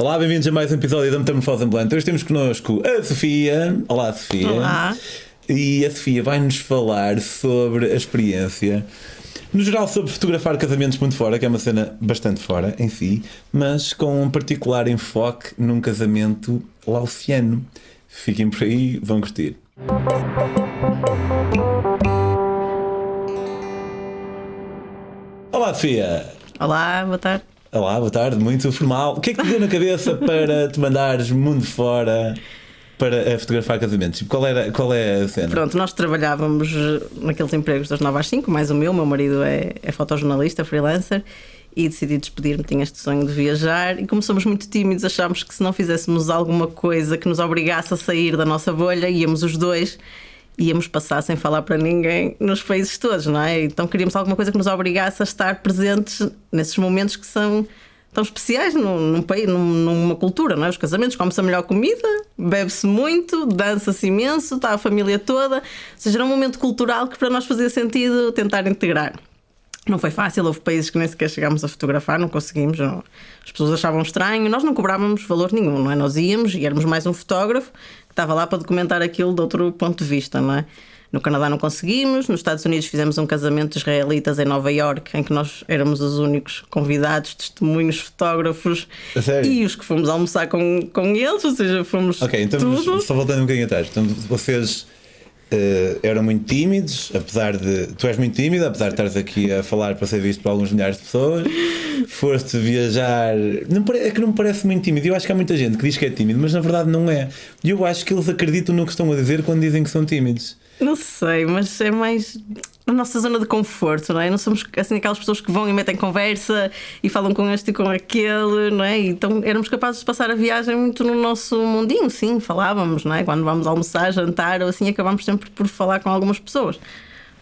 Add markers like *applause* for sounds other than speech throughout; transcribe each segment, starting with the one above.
Olá, bem-vindos a mais um episódio da Metamorfose Ambulante. Hoje temos connosco a Sofia. Olá, Sofia. Olá. E a Sofia vai-nos falar sobre a experiência, no geral, sobre fotografar casamentos muito fora, que é uma cena bastante fora em si, mas com um particular enfoque num casamento lauciano. Fiquem por aí, vão curtir. Olá, Sofia. Olá, boa tarde. Olá, boa tarde, muito formal. O que é que te deu na cabeça para te mandares mundo fora para fotografar casamentos? Qual, era, qual é a cena? Pronto, nós trabalhávamos naqueles empregos das 9 às 5, mais o meu, meu marido é, é fotojornalista, freelancer, e decidi despedir-me, tinha este sonho de viajar, e como somos muito tímidos, achámos que se não fizéssemos alguma coisa que nos obrigasse a sair da nossa bolha, íamos os dois íamos passar sem falar para ninguém nos países todos, não é? Então queríamos alguma coisa que nos obrigasse a estar presentes nesses momentos que são tão especiais num, num país, num, numa cultura, não é? Os casamentos, come-se a melhor comida, bebe-se muito, dança-se imenso, está a família toda. Ou seja, era um momento cultural que para nós fazia sentido tentar integrar. Não foi fácil, houve países que nem sequer chegámos a fotografar, não conseguimos. Não. As pessoas achavam estranho, nós não cobrávamos valor nenhum, não é? Nós íamos e éramos mais um fotógrafo que estava lá para documentar aquilo de outro ponto de vista, não é? No Canadá não conseguimos, nos Estados Unidos fizemos um casamento de israelitas em Nova York, em que nós éramos os únicos convidados, testemunhos, fotógrafos sério? e os que fomos almoçar com, com eles, ou seja, fomos Ok, então tudo. só voltando um bocadinho atrás. Então vocês eh, eram muito tímidos, apesar de. Tu és muito tímido, apesar de estares aqui a falar para ser visto por alguns milhares de pessoas. Foste viajar. Não, é que não me parece muito tímido. Eu acho que há muita gente que diz que é tímido, mas na verdade não é. E eu acho que eles acreditam no que estão a dizer quando dizem que são tímidos. Não sei, mas é mais a nossa zona de conforto, não é? Não somos assim aquelas pessoas que vão e metem conversa e falam com este e com aquele, não é? Então éramos capazes de passar a viagem muito no nosso mundinho, sim, falávamos, não é? Quando vamos almoçar, jantar ou assim, acabamos sempre por falar com algumas pessoas.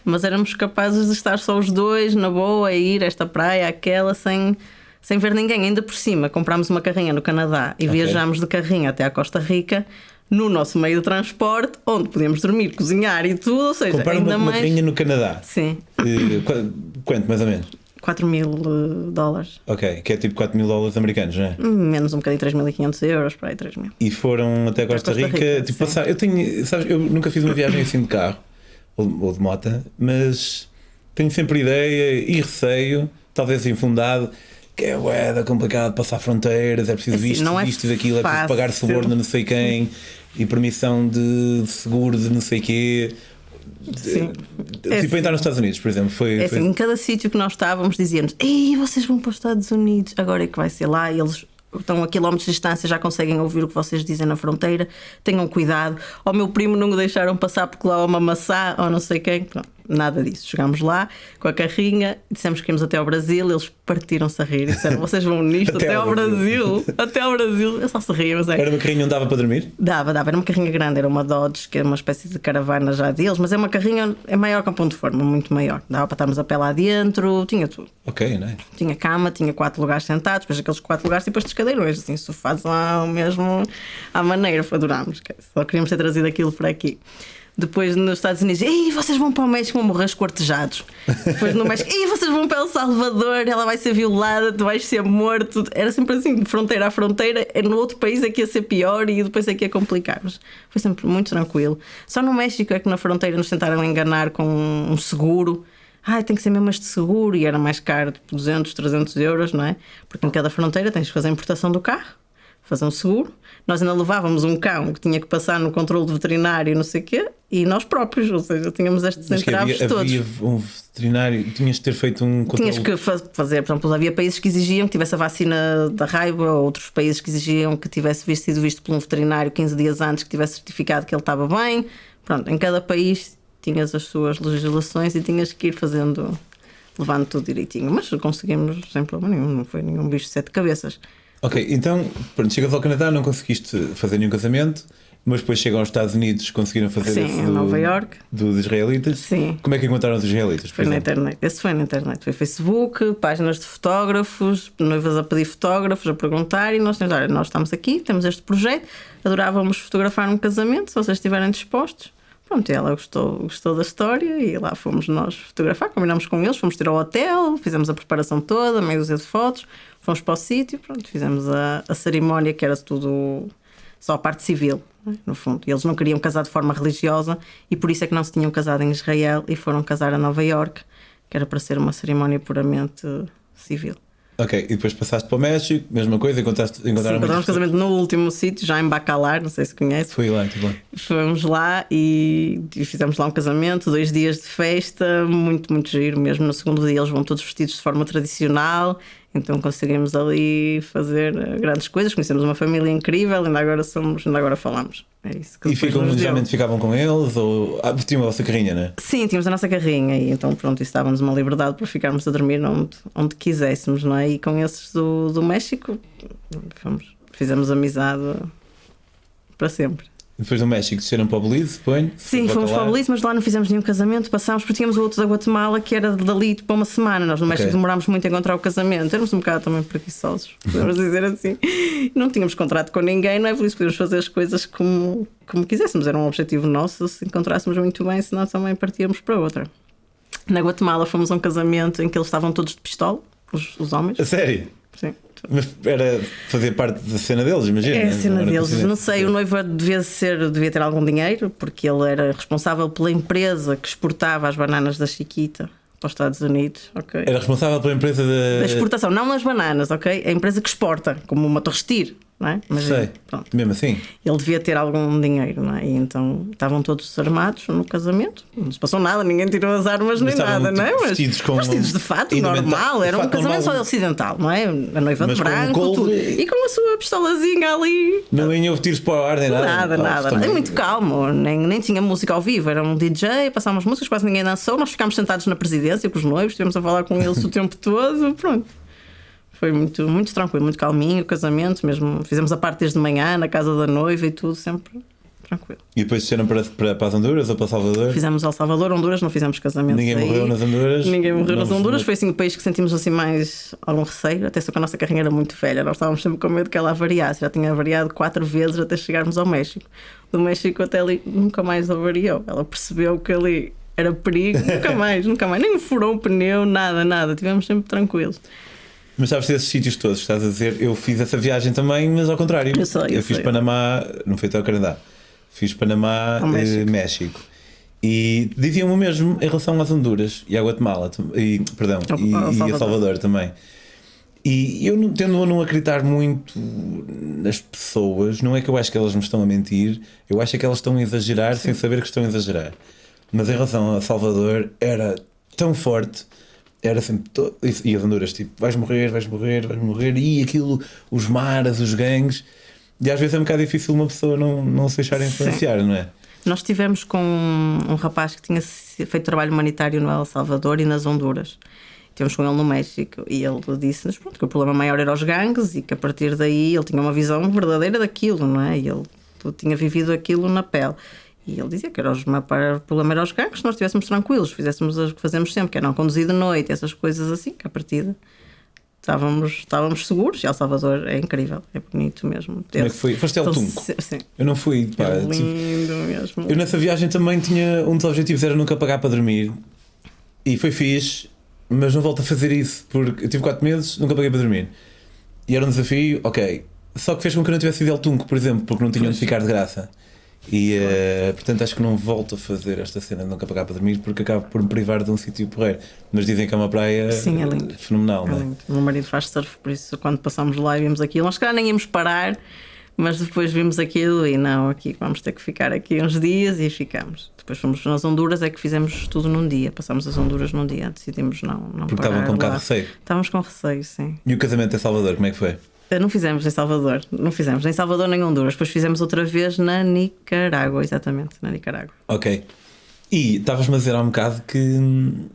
Mas éramos capazes de estar só os dois, na boa, a ir a esta praia, aquela, sem, sem ver ninguém. Ainda por cima, comprámos uma carrinha no Canadá e Ok. viajámos de carrinha até à Costa Rica. No nosso meio de transporte, onde podíamos dormir, cozinhar e tudo, ou seja, Compraram uma, ainda uma mais. no Canadá. Sim, qu- quanto, mais ou menos? 4 mil eh, dólares. Ok, que é tipo 4 mil dólares americanos, não é? Menos um bocadinho, 3.500 euros, para aí 3 mil. E foram até Costa, Costa Rica, Rica, tipo passar. Eu tenho, sabes, eu nunca fiz uma viagem assim de carro ou, ou de moto, mas tenho sempre ideia e receio, talvez infundado, que é ué, é complicado passar fronteiras, é preciso Assim, visto, é visto daquilo, é preciso pagar suborno não sei quem e permissão de seguro de não sei quê. Sim. Tipo, É entrar nos Estados Unidos, por exemplo, foi. É foi- assim, em cada sítio que nós estávamos, dizíamos: Ei, vocês vão para os Estados Unidos, agora é que vai ser lá. E eles estão a quilómetros de distância, já conseguem ouvir o que vocês dizem na fronteira. Tenham cuidado. Ao meu primo não o deixaram passar porque lá há uma maçã ou não sei quem. Pronto, nada disso. Chegámos lá com a carrinha, dissemos que íamos até ao Brasil. Eles partiram-se a rir. Disseram: Vocês vão nisto Até até, ao Brasil." Brasil. até ao Brasil. Eu só se ria, mas é. Era uma carrinha onde dava para dormir? Dava, dava. Era uma carrinha grande, era uma Dodge, que é uma espécie de caravana já deles, mas é uma carrinha é maior que um ponto de forma, muito maior. Dava para estarmos a pé lá dentro, tinha tudo. Ok, não é? Tinha cama, tinha quatro lugares sentados, depois aqueles quatro lugares e depois dos cadeirões, assim, sofás lá mesmo à maneira, adorámos. Só queríamos ter trazido aquilo para aqui. Depois nos Estados Unidos, ei, vocês vão para o México, vão morrer. Depois no México, ei, vocês vão para El Salvador, ela vai ser violada, tu vais ser morto. Era sempre assim, fronteira a fronteira. No outro país é que ia ser pior e depois é que ia complicar. Mas foi sempre muito tranquilo. Só no México é que na fronteira nos tentaram enganar com um seguro. Ai, tem que ser mesmo este seguro e era mais caro, tipo 200, 300 euros, não é? Porque em cada fronteira tens que fazer a importação do carro, fazer um seguro. Nós ainda levávamos um cão que tinha que passar no controle veterinário, não sei o quê, e nós próprios, ou seja, tínhamos estes Mas entraves havia, todos. havia um veterinário, tinhas de ter feito um controle. Tinhas que fa- fazer, por exemplo, havia países que exigiam que tivesse a vacina da raiva, outros países que exigiam que tivesse visto- sido visto por um veterinário 15 dias antes, que tivesse certificado que ele estava bem. Pronto, em cada país tinhas as suas legislações e tinhas que ir fazendo, levando tudo direitinho. Mas conseguimos sem problema nenhum, não foi nenhum bicho de sete cabeças. Ok, então, pronto, chegas ao Canadá, não conseguiste fazer nenhum casamento, mas depois chegam aos Estados Unidos, conseguiram fazer Sim, esse do, Nova York. dos israelitas. Sim. Como é que encontraram os israelitas? Foi na exemplo? internet. Esse foi na internet. Foi Facebook, páginas de fotógrafos, noivas a pedir fotógrafos, a perguntar e nós temos, olha, nós estamos aqui, temos este projeto, adorávamos fotografar um casamento, se vocês estiverem dispostos. Pronto, ela gostou, gostou da história e lá fomos nós fotografar, combinámos com eles, fomos ter ao hotel, fizemos a preparação toda, dúzia de fotos, Fomos para o sítio, pronto, fizemos a, a cerimónia que era tudo só a parte civil, é? no fundo. Eles não queriam casar de forma religiosa e por isso é que não se tinham casado em Israel e foram casar a Nova York, que era para ser uma cerimónia puramente civil. Ok, e depois passaste para o México, mesma coisa, encontraste, encontraram Sim, encontramos casamento no último sítio, já em Bacalar, não sei se conhece. Fui lá, muito bom. Fomos lá e fizemos lá um casamento, dois dias de festa, muito, muito giro mesmo. No segundo dia eles vão todos vestidos de forma tradicional, então conseguimos ali fazer eh, grandes coisas. Conhecemos uma família incrível, ainda agora somos, ainda agora falamos. É isso que E ficam, geralmente ficavam com eles ou ah, tinham a vossa carrinha, né? Sim, tínhamos a nossa carrinha e então pronto, isso dava-nos uma liberdade para ficarmos a dormir onde, onde quiséssemos, não é? E com esses do, do México fomos, fizemos amizade para sempre. Depois do México desceram para o Belize, suponho. Sim, fomos para o Belize, mas lá não fizemos nenhum casamento, passámos porque tínhamos o outro da Guatemala que era dali para uma semana. Nós no México Ok. demorámos muito a encontrar o casamento, éramos um bocado também preguiçosos, podemos dizer assim. Não tínhamos contrato com ninguém, não é por isso podíamos fazer as coisas como, como quiséssemos, era um objetivo nosso. Se encontrássemos muito bem, senão também partíamos para outra. Na Guatemala fomos a um casamento em que eles estavam todos de pistola, os, os homens. A sério? Sim. Mas era fazer parte da cena deles, imagina. É a cena Era deles. Não sei, o noivo devia, ser, devia ter algum dinheiro, porque ele era responsável pela empresa que exportava as bananas da Chiquita para os Estados Unidos. ok? Era responsável pela empresa da. Da exportação, não nas bananas, ok? A empresa que exporta, como uma Torrestir, não é? Mas, Sei. pronto. Mesmo assim. Ele devia ter algum dinheiro, não é? E então estavam todos armados no casamento. Não se passou nada, ninguém tirou as armas nem estavam, nada, não é? tipo, Mas vestidos com- vestidos de fato, normal. Era de um fato casamento normal. só ocidental, não é? A noiva Mas de um branco, coldre tudo. e- com a sua pistolazinha ali. Não iam tiros para o ar nem nada. Nada, Ah, nada. É muito calmo, nem, nem tinha música ao vivo, era um DJ, passámos músicas, quase ninguém dançou. Nós ficámos sentados na presidência com os noivos, estivemos a falar com eles o *laughs* tempo todo. Pronto. Foi muito, muito tranquilo, muito calminho o casamento, mesmo fizemos a parte desde manhã, na casa da noiva e tudo, sempre tranquilo. E depois desceram para, para, para as Honduras ou para Salvador? Fizemos El Salvador, Honduras, não fizemos casamento. Ninguém morreu nas Honduras? Ninguém morreu Não nas Honduras, foi assim o país que sentimos assim mais algum receio, até só que a nossa carrinha era muito velha, nós estávamos sempre com medo que ela avariasse, já tinha avariado quatro vezes até chegarmos ao México. Do México até ali nunca mais avariou, ela percebeu que ali era perigo, nunca *laughs* mais, nunca mais, nem furou o pneu, nada, nada, tivemos sempre tranquilos. Mas sabes desses sítios todos estás a dizer? Eu fiz essa viagem também, mas ao contrário. Eu sei, eu fiz sei. Panamá, não foi até ao Canadá. Fiz Panamá, Ao eh, México. México. E diziam o mesmo em relação às Honduras e à Guatemala, e, perdão, Ao- e, ao e a Salvador. Salvador também. E eu tendo a não acreditar muito nas pessoas, não é que eu acho que elas me estão a mentir, eu acho que elas estão a exagerar sem saber que estão a exagerar. Mas em relação a Salvador, era tão forte, era sempre. to- E as Honduras, tipo, vais morrer, vais morrer, vais morrer, e aquilo, os maras, os gangues. E às vezes é um bocado difícil uma pessoa não, não se deixar influenciar, não é? Nós estivemos com um rapaz que tinha feito trabalho humanitário no El Salvador e nas Honduras. Estivemos com ele no México e ele disse-nos pronto, que o problema maior era os gangues e que a partir daí ele tinha uma visão verdadeira daquilo, não é? E ele tinha vivido aquilo na pele. E ele dizia que era os, o problema era os gangues, se nós estivéssemos tranquilos, fizéssemos o que fazemos sempre, que é não conduzir de noite, essas coisas assim, que a partida estávamos, estávamos seguros. E El Salvador é incrível, é bonito mesmo. Como é que foi? Foste ao Tunco? Sim, Eu não fui, pá. é lindo mesmo. Eu nessa viagem também tinha um dos objetivos era nunca pagar para dormir e foi fixe, mas não volto a fazer isso porque eu tive 4 meses, nunca paguei para dormir e era um desafio, ok. Só que fez com que eu não tivesse ido ao Tunco, por exemplo, porque não tinha onde ficar de graça. E eh, portanto acho que não volto a fazer esta cena de nunca pagar para dormir porque acabo por me privar de um sítio porreiro. Mas dizem que é uma praia Sim, é lindo. fenomenal, É não é? lindo. O meu marido faz surf, por isso quando passámos lá e vimos aquilo, nós calhar nem íamos parar, mas depois vimos aquilo e não, aqui vamos ter que ficar aqui uns dias e ficamos. Depois fomos nas Honduras, é que fizemos tudo num dia, passámos as Honduras num dia, decidimos não, não Porque estavam com um bocado receio. Estávamos com receio, sim. E o casamento em Salvador, como é que foi? Eh, Não fizemos em Salvador, não fizemos nem Salvador nem Honduras, depois fizemos outra vez na Nicarágua, exatamente, na Nicarágua. Ok. E estavas-me a dizer há um bocado que hum,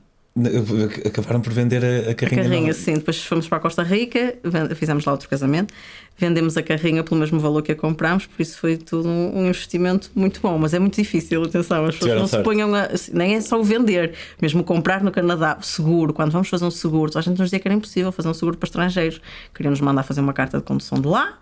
acabaram por vender a, a A carrinha. carrinha, nova. sim. Depois fomos para a Costa Rica, fizemos lá outro casamento, vendemos a carrinha pelo mesmo valor que a comprámos, por isso foi tudo um investimento muito bom. Mas é muito difícil, atenção, as pessoas não se sorte. ponham a. Nem é só o vender, mesmo comprar no Canadá, seguro, quando vamos fazer um seguro, a gente nos dizia que era impossível fazer um seguro para estrangeiros. Queriam nos mandar fazer uma carta de condução de lá.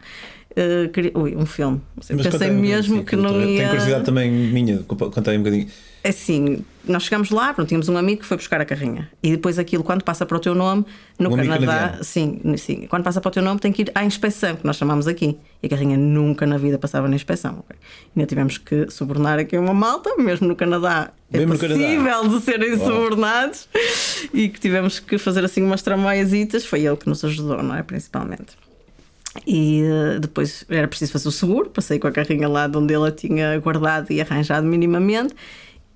Uh, queria... Ui, um filme. Mas Pensei mesmo bocadinho, que sim, não Tenho ia. curiosidade também minha, conta aí um bocadinho. Assim, nós chegámos lá, pronto, tínhamos um amigo que foi buscar a carrinha. E depois aquilo, quando passa para o teu nome, no Um Canadá, sim, sim, quando passa para o teu nome tem que ir à inspeção, que nós chamamos aqui. E a carrinha nunca na vida passava na inspeção. ok? Ainda tivemos que subornar aqui uma malta, mesmo no Canadá. É Mesmo possível de serem Uau. subornados e que tivemos que fazer assim umas tramaiasitas. Foi ele que nos ajudou, não é? Principalmente. E eh, depois era preciso fazer o seguro, passei com a carrinha lá de onde ele a tinha guardado e arranjado minimamente.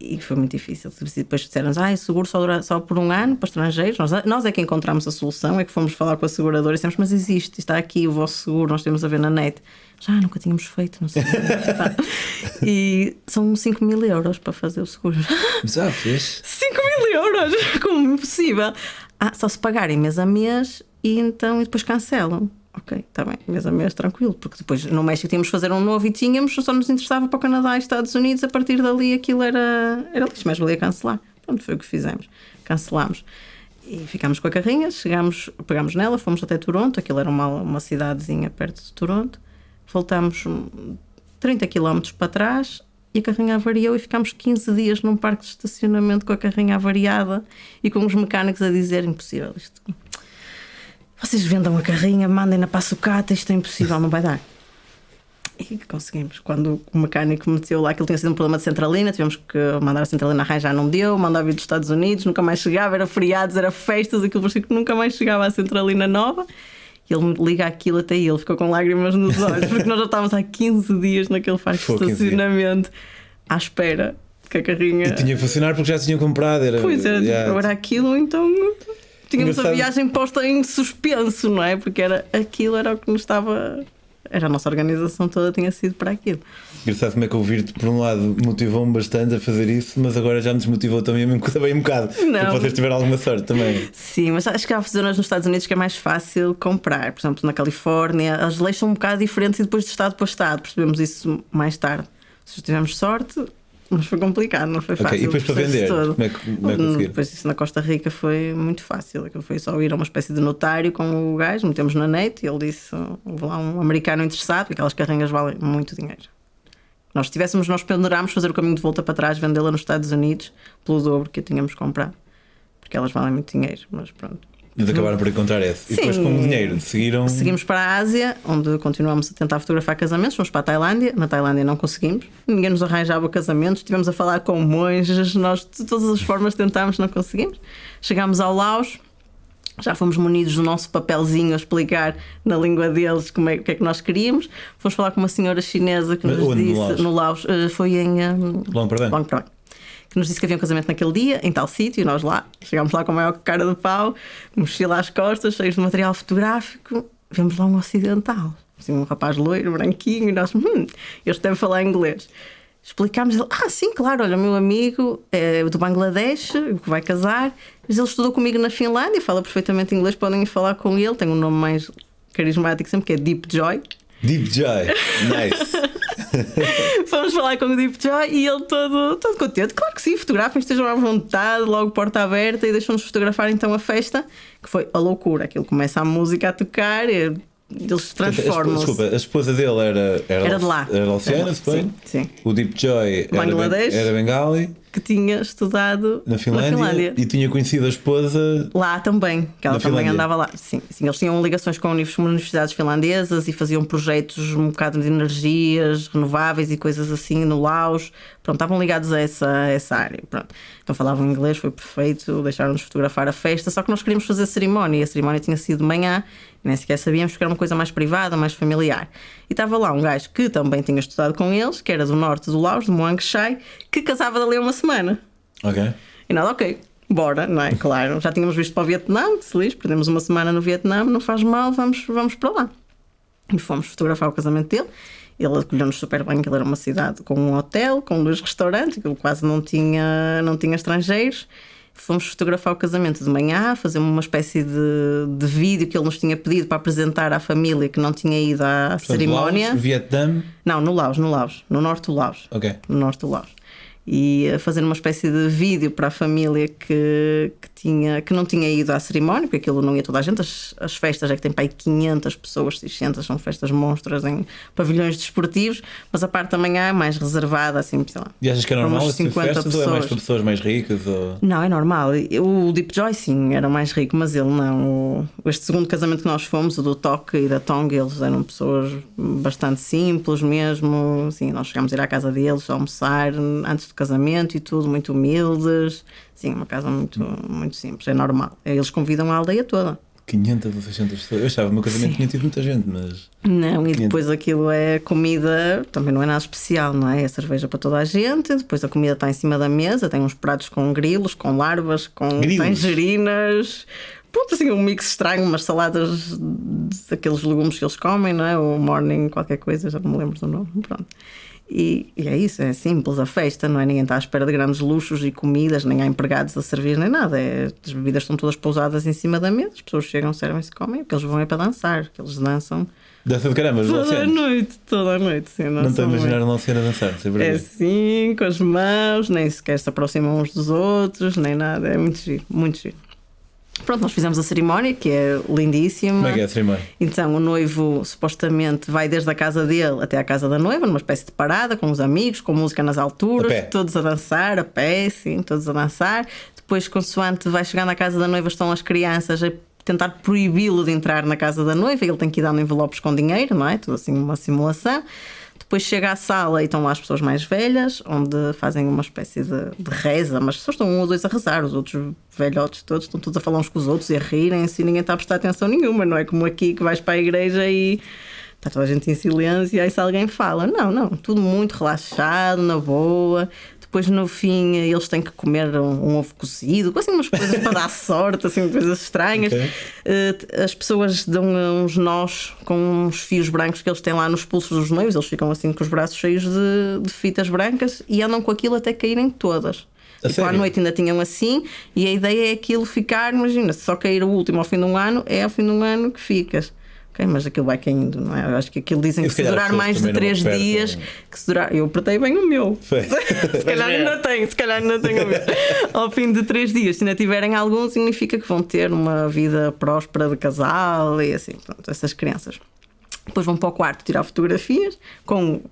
E foi muito difícil. Depois disseram-nos, ah, seguro só, dura, só por um ano para estrangeiros. Nós, nós é que encontramos a solução, é que fomos falar com a seguradora e dissemos, mas existe, está aqui o vosso seguro, nós temos a ver na net. Já nunca tínhamos feito, não sei. *laughs* E são 5 mil euros para fazer o seguro. Mas ah, fez. 5 mil euros! *laughs* Como impossível? Ah, só se pagarem mês a mês e então e depois cancelam. Ok, está bem, mês a mês, tranquilo, porque depois no México tínhamos de fazer um novo e tínhamos, só nos interessava para o Canadá e Estados Unidos, a partir dali aquilo era, era lixo, mas valia cancelar. Pronto, foi o que fizemos. Cancelámos. E ficámos com a carrinha, chegámos, pegámos nela, fomos até Toronto, aquilo era uma, uma cidadezinha perto de Toronto, voltámos hum, 30 km para trás e a carrinha avariou e ficámos 15 dias num parque de estacionamento com a carrinha avariada e com os mecânicos a dizer impossível isto. Vocês vendam a carrinha, mandem-na para a sucata, isto é impossível, não vai dar. E conseguimos. Quando o mecânico meteu lá, aquilo tinha sido um problema de centralina, tivemos que mandar a centralina arranjar, não deu, mandar vir dos Estados Unidos, nunca mais chegava, era feriados, era festas, aquilo parecia que nunca mais chegava a centralina nova. E ele liga aquilo até ele, ficou com lágrimas nos olhos, porque nós já estávamos há 15 dias naquele parque de Foi 15 dias. estacionamento à espera que a carrinha. E tinha que funcionar porque já tinham comprado. Era, Pois era, tipo, era aquilo, então tínhamos a viagem posta em suspenso, não é? Porque era aquilo era o que nos estava. Era a nossa organização toda tinha sido para aquilo. Engraçado como é que ouvir-te, por um lado, motivou-me bastante a fazer isso, mas agora já me desmotivou também, também um bocado. Não. Porque vocês tiveram alguma sorte também. Sim, mas acho que há zonas nos Estados Unidos que é mais fácil comprar. Por exemplo, na Califórnia, as leis são um bocado diferentes e depois de estado para estado. Percebemos isso mais tarde. Se tivemos sorte, mas foi complicado, não foi fácil. e depois para vender, todo. como é que, como é que? Depois isso na Costa Rica foi muito fácil. Aquilo foi só ir a uma espécie de notário com o gajo, metemos na net e ele disse: houve lá um americano interessado, porque aquelas carrinhas valem muito dinheiro. Nós tivéssemos, nós pendurámos fazer o caminho de volta para trás, vendê-la nos Estados Unidos pelo dobro que a tínhamos comprado. Porque elas valem muito dinheiro, mas pronto. Mas acabaram por encontrar esse. E depois Sim. com o dinheiro seguiram. Seguimos para a Ásia, onde continuamos a tentar fotografar casamentos. Fomos para a Tailândia. Na Tailândia não conseguimos. Ninguém nos arranjava casamentos. Estivemos a falar com monges. Nós, de todas as formas, tentámos, não conseguimos. Chegámos ao Laos. Já fomos munidos do nosso papelzinho a explicar na língua deles como é, o que é que nós queríamos. Fomos falar com uma senhora chinesa que Mas nos onde, no disse Laos? no Laos, eh, foi em hum, Long Perdão. Long Perdão, que nos disse que havia um casamento naquele dia, em tal sítio, e nós lá chegámos lá com a maior cara de pau, mochila às costas, cheios de material fotográfico, vemos lá um ocidental, assim, um rapaz loiro, branquinho, e nós, hum, este deve falar inglês. Explicámos, ele, ah, sim, claro, olha, o meu amigo é do Bangladesh, que vai casar, mas ele estudou comigo na Finlândia, fala perfeitamente inglês, podem falar com ele, tem um nome mais carismático sempre, que é Deep Joy. Deep Joy. *laughs* Nice. *laughs* Com o Deep Joy e ele todo, todo contente. Claro que sim, fotografem, estejam à vontade, logo porta aberta e deixam-nos fotografar então a festa, que foi a loucura. Aquilo começa a música a tocar e eles transformam-se. Desculpa, a esposa dele era. Era, Era de lá. Era suponho? sim, sim. O Deep Joy era, ben, era Bengali, Que tinha estudado na Finlândia, e tinha conhecido a esposa. Lá também, que ela Na também Finlândia. andava lá. Sim, sim, eles tinham ligações com univers- universidades finlandesas e faziam projetos um bocado de energias renováveis e coisas assim no Laos. Pronto, estavam ligados a essa, a essa área. Pronto. Então falavam inglês, foi perfeito, deixaram-nos fotografar a festa, só que nós queríamos fazer a cerimónia e a cerimónia tinha sido de manhã, e nem sequer sabíamos porque era uma coisa mais privada, mais familiar. E estava lá um gajo que também tinha estudado com eles, que era do norte do Laos, de Muang Chai, que casava dali a uma semana. Ok. E nada, ok, bora, não é? Claro, já tínhamos visto para o Vietnã, que se lixe, perdemos uma semana no Vietnã, não faz mal, vamos, vamos para lá. E fomos fotografar o casamento dele. Ele acolheu-nos super bem, que ele era uma cidade com um hotel, com dois restaurantes, que quase não tinha, não tinha estrangeiros. Fomos fotografar o casamento de manhã, fazer uma espécie de, de vídeo que ele nos tinha pedido para apresentar à família que não tinha ido à Portanto, cerimónia. Laos, Vietnã. Não, no Laos, no Laos, no norte do Laos Ok. no norte do Laos. E a fazer uma espécie de vídeo para a família que, que, tinha, que não tinha ido à cerimónia, porque aquilo não ia toda a gente. As, as festas é que tem para aí 500 pessoas, 600, são festas monstras em pavilhões desportivos, mas a parte da manhã é mais reservada, assim, sei lá. E achas que é normal esse tipo festas pessoas. ou é mais para pessoas mais ricas? Ou... Não, é normal. O Deep Joy, sim, era mais rico, mas ele não. Este segundo casamento que nós fomos, o do Toque e da Tong, eles eram pessoas bastante simples mesmo. Assim, nós chegámos a ir à casa deles, a almoçar antes do casamento e tudo, muito humildes. Sim, uma casa muito, muito simples, é normal. Eles convidam a aldeia toda. 500 ou 600 pessoas. Eu achava que o meu casamento Sim. tinha tido muita gente, mas. Não, 500. e depois aquilo é comida, também não é nada especial, não é? É cerveja para toda a gente, depois a comida está em cima da mesa, tem uns pratos com grilos, com larvas, com grilos. tangerinas. Pronto, assim, um mix estranho, umas saladas daqueles legumes que eles comem, não é? O morning, qualquer coisa, já não me lembro do nome. Pronto. E, e, é isso, é simples a festa, não é? Ninguém está à espera de grandes luxos e comidas, nem há empregados a servir, nem nada. É, as bebidas estão todas pousadas em cima da mesa, as pessoas chegam, servem-se e comem, o que eles vão é para dançar, que eles dançam. Dança de caramba, Toda a noite, toda a noite, sim. Não estou a imaginar a Luciana dançar, sempre É assim, com as mãos, nem sequer se aproximam uns dos outros, nem nada, é muito giro, muito giro. Pronto, nós fizemos a cerimónia, que é lindíssima. Como é que é a cerimónia? Então, o noivo supostamente vai desde a casa dele até a casa da noiva, numa espécie de parada, com os amigos, com música nas alturas, a todos a dançar, a pé, sim, todos a dançar. Depois, consoante vai chegando à casa da noiva, estão as crianças a tentar proibi-lo de entrar na casa da noiva, ele tem que ir dando envelopes com dinheiro, não é? Tudo assim, uma simulação. Depois chega à sala e estão lá as pessoas mais velhas, onde fazem uma espécie de, de reza, mas só estão um ou dois a rezar, os outros velhotes todos estão todos a falar uns com os outros e a rirem-se e ninguém está a prestar atenção nenhuma, não é como aqui que vais para a igreja e está toda a gente em silêncio e aí se alguém fala. Não, não, tudo muito relaxado, na boa depois no fim eles têm que comer um, um ovo cozido, assim umas coisas para dar *laughs* sorte, assim coisas estranhas. Okay. Uh, as pessoas dão uns nós com uns fios brancos que eles têm lá nos pulsos dos noivos, eles ficam assim com os braços cheios de, de fitas brancas e andam com aquilo até caírem todas. A tipo, à noite ainda tinham assim, e a ideia é aquilo ficar, imagina, se só cair o último ao fim de um ano, é ao fim de um ano que ficas. Ok, mas aquilo vai caindo, não é? Eu acho que aquilo dizem que se durar mais de 3 dias, que se durar. Eu apertei bem o meu. *laughs* se calhar ainda tenho, se calhar ainda tenho o meu. *laughs* Ao fim de 3 dias, se ainda tiverem algum, significa que vão ter uma vida próspera de casal e assim, pronto, essas crianças. Depois vão para o quarto tirar fotografias com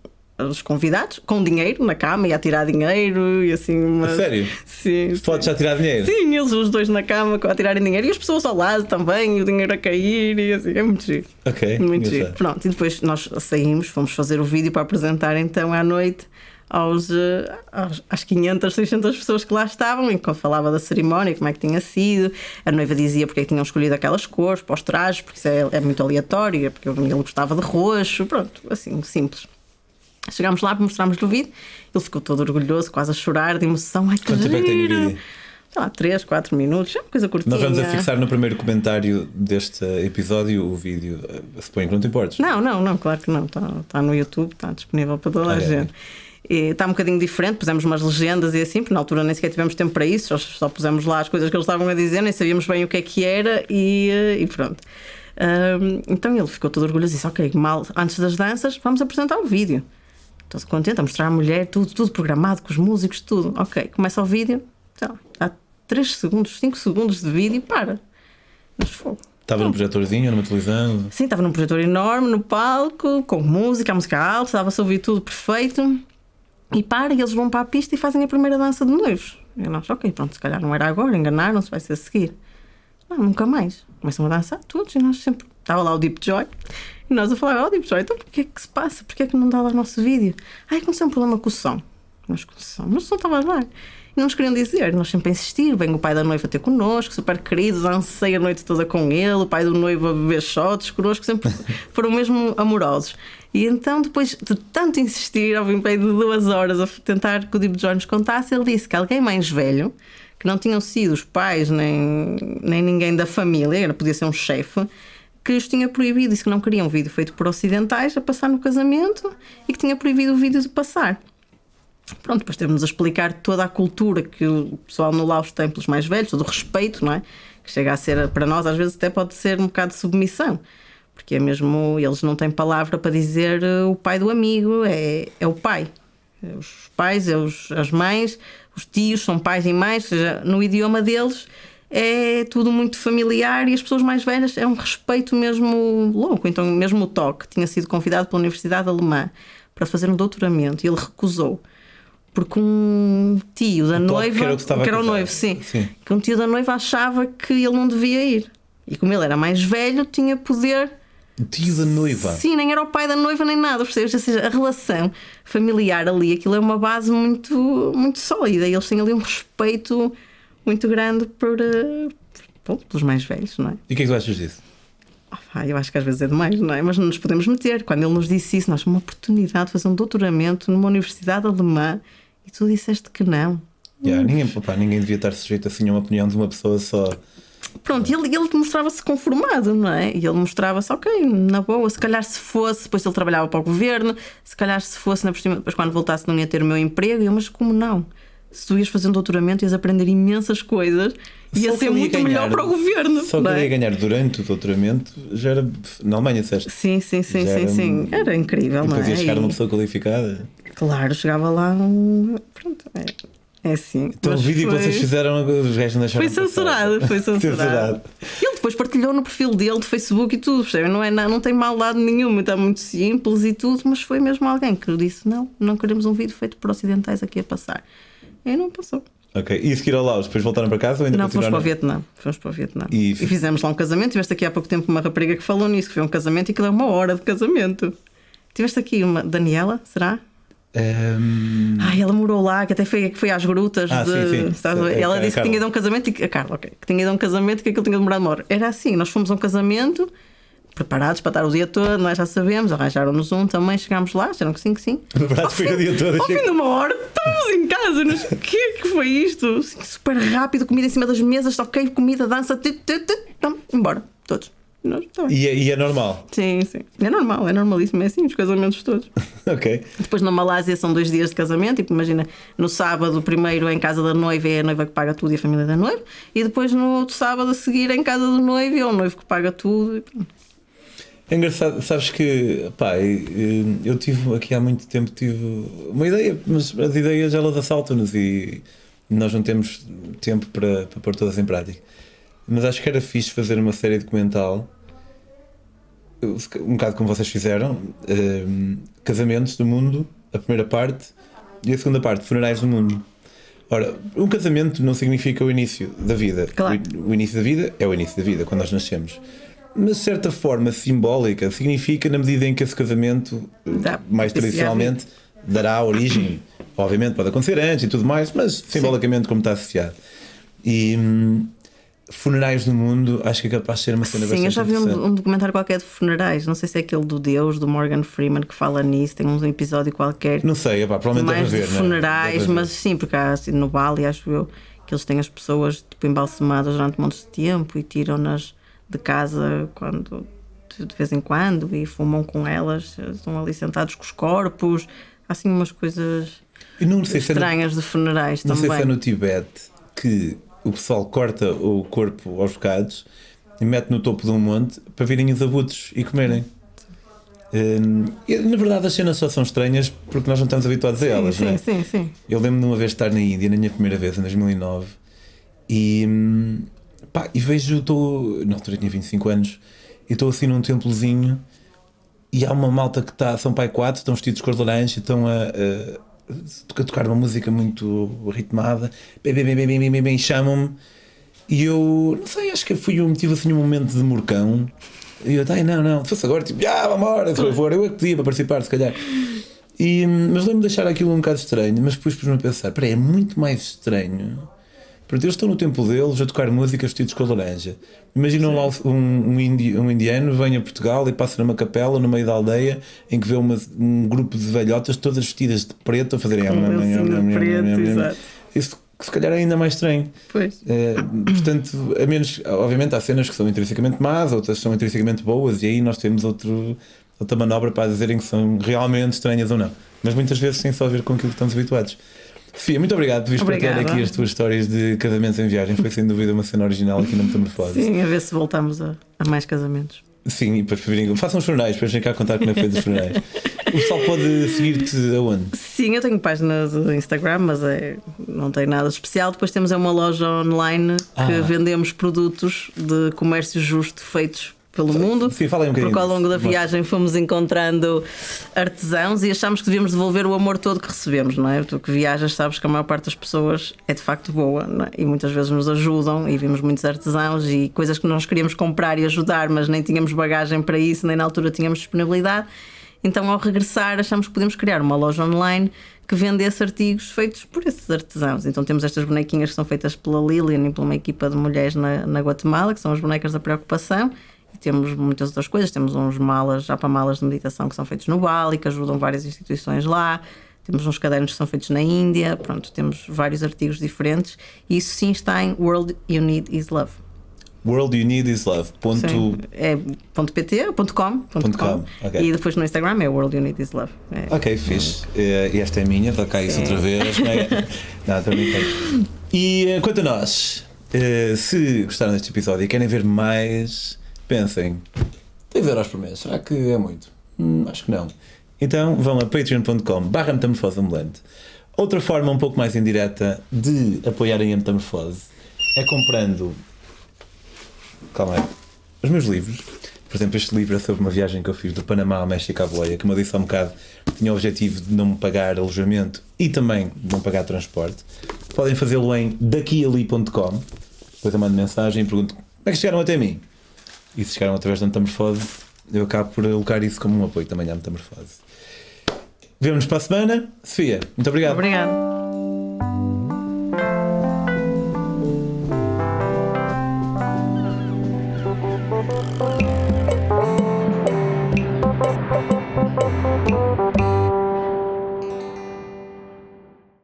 os convidados com dinheiro na cama e a tirar dinheiro e assim. Uma... sério? Sim. Podes já tirar dinheiro? Sim, eles os dois na cama a tirarem dinheiro e as pessoas ao lado também, e o dinheiro a cair e assim. É muito giro. Ok. Muito giro. Pronto, e depois nós saímos, fomos fazer o vídeo para apresentar então à noite. Aos, eh, aos, às 500, 600 pessoas que lá estavam, enquanto falava da cerimónia, como é que tinha sido. A noiva dizia porque é que tinham escolhido aquelas cores para os trajes, porque isso é, é muito aleatório, porque ele gostava de roxo, pronto, assim, simples. Chegámos lá, mostramos-lhe o vídeo, ele ficou todo orgulhoso, quase a chorar de emoção. Ai, que Quanto tempo é que tem o vídeo? Sei lá, 3, 4 minutos, é uma coisa curtinha. Nós vamos a fixar no primeiro comentário deste episódio o vídeo. Suponho que não te importes. Não, não, não, claro que não. Está, está no YouTube, está disponível para toda a gente. E está um bocadinho diferente, pusemos umas legendas e assim, porque na altura nem sequer tivemos tempo para isso, só, pusemos lá as coisas que eles estavam a dizer, nem sabíamos bem o que é que era e, e pronto. Um, então ele ficou todo orgulhoso e disse: Ok, mal, antes das danças, vamos apresentar o vídeo todo contente a mostrar a mulher, tudo, tudo programado, com os músicos, tudo. Ok, começa o vídeo, então, há 3 segundos, 5 segundos de vídeo e para. Mas fogo. Estava num projetorzinho, numa televisão? Sim, estava num projetor enorme, no palco, com música, a música alta, estava-se a ouvir tudo perfeito. E para, e eles vão para a pista e fazem a primeira dança de noivos. E nós, ok, pronto, se calhar não era agora, enganaram-se, vai ser a seguir. Não, nunca mais. Começam a dançar todos e nós sempre. Estava lá o Deep Joy nós a falar, oh, Deep Joy, então porquê é que se passa? Porquê é que não dá lá o nosso vídeo? Ai, aconteceu um problema com o som. Nós com o som, mas o som estava a dar. E não nos queriam dizer, nós sempre a insistir. Vem o pai da noiva ter connosco, super querido, dancei a noite toda com ele, o pai do noivo a beber shots connosco, sempre *laughs* foram mesmo amorosos. E então, depois de tanto insistir, ao fim de duas horas a tentar que o Deep Joy nos contasse, ele disse que alguém mais velho que não tinham sido os pais nem, nem ninguém da família, podia ser um chefe, que os tinha proibido, disse que não queriam um vídeo feito por ocidentais a passar no casamento e que tinha proibido o vídeo de passar. Pronto, depois temos a explicar toda a cultura que o pessoal no Laos tem pelos mais velhos, todo o respeito, não é? Que chega a ser, para nós, às vezes até pode ser um bocado de submissão, porque é mesmo, eles não têm palavra para dizer eh, o pai do amigo, é, é o pai. Os pais, é os, as mães, os tios são pais e mães, seja, no idioma deles é tudo muito familiar e as pessoas mais velhas é um respeito mesmo louco. Então, mesmo o Toque tinha sido convidado pela Universidade Alemã para fazer um doutoramento e ele recusou. Porque um tio da O noiva. que era o que era o noivo, sim, Sim. Que um tio da noiva achava que ele não devia ir. E como ele era mais velho, tinha poder O tio da noiva. Sim, nem era o pai da noiva nem nada, percebes? Ou seja, a relação familiar ali, aquilo é uma base muito, muito sólida e eles têm ali um respeito muito grande por, eh, pô, pelos mais velhos, não é? E o que é que tu achas disso? Ah, eu acho que às vezes é demais, não é? Mas não nos podemos meter. Quando ele nos disse isso, nós uma oportunidade de fazer um doutoramento numa universidade alemã e tu disseste que não. Yeah, ninguém, pá, ninguém devia estar sujeito assim a uma opinião de uma pessoa só. Pronto, ele, ele mostrava-se conformado, não é? E ele mostrava-se, ok, na boa, se calhar se fosse, depois ele trabalhava para o governo, se calhar se fosse, na por depois quando voltasse não ia ter o meu emprego, e eu, mas como não? Se tu ias fazer um doutoramento, ias aprender imensas coisas, ia Só que ser ia muito ganhar- melhor para o governo. Só que não é? ia ganhar durante o doutoramento já era na Alemanha, disseste? Sim, sim, sim, sim, era sim. Era incrível, E não depois é? ia chegar E, uma pessoa qualificada. Claro, chegava lá um. Pronto, é, é assim. Então o vídeo que foi- vocês fizeram, os gajos não Foi censurado, passar. foi *laughs* censurado. Ele depois partilhou no perfil dele de Facebook e tudo, percebe? Não, é, nada- não tem maldade nenhuma, está muito simples e tudo, mas foi mesmo alguém que disse: não, não queremos um vídeo feito por ocidentais aqui a passar. E não passou. Ok, e a seguir ao Laos, depois voltaram para casa ou ainda Não, fomos para o? Vietnã. Fomos para o Vietnã. E- E... fizemos lá um casamento. Tiveste aqui há pouco tempo uma rapariga que falou nisso, que foi um casamento e aquilo é uma hora de casamento. Tiveste aqui uma Daniela, será? Ehm, Ai, ela morou lá, que até foi, que foi às grutas Ah, de. sim, sim. é ela disse que tinha ido a um casamento e que, a Carla, ok, que tinha ido a um casamento e que aquilo tinha demorado uma hora. Era assim, nós fomos a um casamento, preparados para estar o dia todo, nós já sabemos, arranjaram-nos um também, chegámos lá, disseram que sim, que sim. *laughs* Preparados para o dia todo. Ao fim de uma hora, estávamos em casa, o que é que foi isto? Assim, super rápido, comida em cima das mesas, ok, comida, dança, tu, tu, tu, tam, embora, todos. Nós, tá. E, é- e é normal. Sim, sim. É normal, é normalíssimo, é assim, os casamentos todos. *laughs* ok. Depois na Malásia são dois dias de casamento, tipo, imagina, no sábado primeiro é em casa da noiva é a noiva que paga tudo e a família da noiva, e depois no outro sábado a seguir é em casa do noivo é o noivo que paga tudo. E pronto. É engraçado, sabes que pá, eu tive aqui há muito tempo tive uma ideia, mas as ideias elas assaltam-nos e nós não temos tempo para, para pôr todas em prática. Mas acho que era fixe fazer uma série documental, um bocado como vocês fizeram, ehm, casamentos do mundo, a primeira parte, e a segunda parte, funerais do mundo. Ora, um casamento não significa o início da vida. Claro. O, o início da vida é o início da vida, quando nós nascemos. Mas, de certa forma simbólica, significa na medida em que esse casamento, Dá mais iniciar a tradicionalmente, dará origem. Obviamente pode acontecer antes e tudo mais, mas simbolicamente como está associado. E hum, funerais do mundo, acho que é capaz de ser uma cena Sim, eu bastante já vi um, um documentário qualquer de funerais, não sei se é aquele do Deus, do Morgan Freeman, que fala nisso, tem um episódio qualquer. Não sei, epá, provavelmente mais deve de haver, não é? funerais, Deve haver. mas sim, porque há assim, no Bali, acho eu, que eles têm as pessoas tipo, embalsamadas durante montes de tempo e tiram-nas de casa quando de vez em quando e fumam com elas, estão ali sentados com os corpos, há assim umas coisas E não sei se é no- estranhas de funerais Não sei também. se é no Tibete que o pessoal corta o corpo aos bocados e mete no topo de um monte para virem os abutres e comerem. Hum, na verdade, as cenas só são estranhas porque nós não estamos habituados a elas, sim, não é? sim, sim, sim. Eu lembro de uma vez estar na Índia, na minha primeira vez, em 2009, e, hum, Pá, e vejo, estou. Na altura tinha 25 anos e estou assim num templozinho e há uma malta que está. São pai 4, estão vestidos de cor de laranja e estão a, a, a, tocar uma música muito ritmada. Bem, bem, bem, bem, bem, bem, bem chamam-me. E eu, não sei, acho que fui eu tive assim um momento de morcão. E eu, ai, não, não, se fosse agora, tipo, ah, vamos embora, se for, eu é que podia para participar, se calhar. E, hum, mas lembro-me de deixar aquilo um bocado estranho, mas depois pus-me a pensar: peraí, é muito mais estranho porque eles estão no tempo deles a tocar músicas vestidos com laranja. Imaginam lá um, um, indi- um indiano vem a Portugal e passa numa capela no meio da aldeia em que vê uma- um grupo de velhotas todas vestidas de preto a fazerem. Com um lencinho preto, exato. Isso se calhar é ainda mais estranho. Pois. Eh, portanto, a menos, obviamente há cenas que são intrinsecamente más, outras são intrinsecamente boas, e aí nós temos outro, outra manobra para dizerem que são realmente estranhas ou não. Mas muitas vezes tem só a ver com aquilo que estamos habituados. Sofia, muito obrigado por vires partilhar aqui as tuas histórias de casamentos em viagem. Foi sem dúvida uma cena original aqui na Metamorfose. Sim, a ver se voltamos a, a mais casamentos. Sim, e para virem, façam os depois vem cá contar como é que foi dos funerais. O pessoal pode seguir-te aonde? Sim, eu tenho página do Instagram, mas é, não tem nada especial. Depois temos é uma loja online que Ah. vendemos produtos de comércio justo feitos pelo mundo. Sim, fala aí um Porque ao longo da viagem fomos encontrando artesãos e achámos que devíamos devolver o amor todo que recebemos, não é? Tu que viajas sabes que a maior parte das pessoas é de facto boa é? e muitas vezes nos ajudam e vimos muitos artesãos e coisas que nós queríamos comprar e ajudar, mas nem tínhamos bagagem para isso, nem na altura tínhamos disponibilidade. Então, ao regressar, achamos que podemos criar uma loja online que vendesse artigos feitos por esses artesãos. Então, temos estas bonequinhas que são feitas pela Lilian e por uma equipa de mulheres na, na Guatemala, que são as bonecas da preocupação. Temos muitas outras coisas. Temos uns malas, já para malas de meditação, que são feitos no Bali, que ajudam várias instituições lá. Temos uns cadernos que são feitos na Índia. Pronto, temos vários artigos diferentes. E isso sim está em World You Need Is Love. World You Need Is Love. Ponto. Sim. É ponto .pt, ponto .com, ponto com, com. ok. E depois no Instagram é World You Need Is Love. É. Ok, fixe. E esta é a minha, toca isso Sim. outra vez. *laughs* *laughs* Não, estou. E eh, quanto a nós, eh, se gostaram deste episódio e querem ver mais, pensem: 10 euros por mês, será que é muito? Hum, acho que não. Então vão a metamorfose ambulante. Outra forma um pouco mais indireta de apoiarem a metamorfose é comprando. Calma aí. Os meus livros. Por exemplo, este livro é sobre uma viagem que eu fiz do Panamá ao México à boleia, que, como eu disse há um bocado, tinha o objetivo de não me pagar alojamento e também de não pagar transporte. Podem fazê-lo em daquiali.com. Depois eu mando mensagem e pergunto como é que chegaram até mim. E se chegaram através da metamorfose, eu acabo por colocar isso como um apoio também à metamorfose. Vemo-nos para a semana. Sofia, muito obrigado. Obrigada.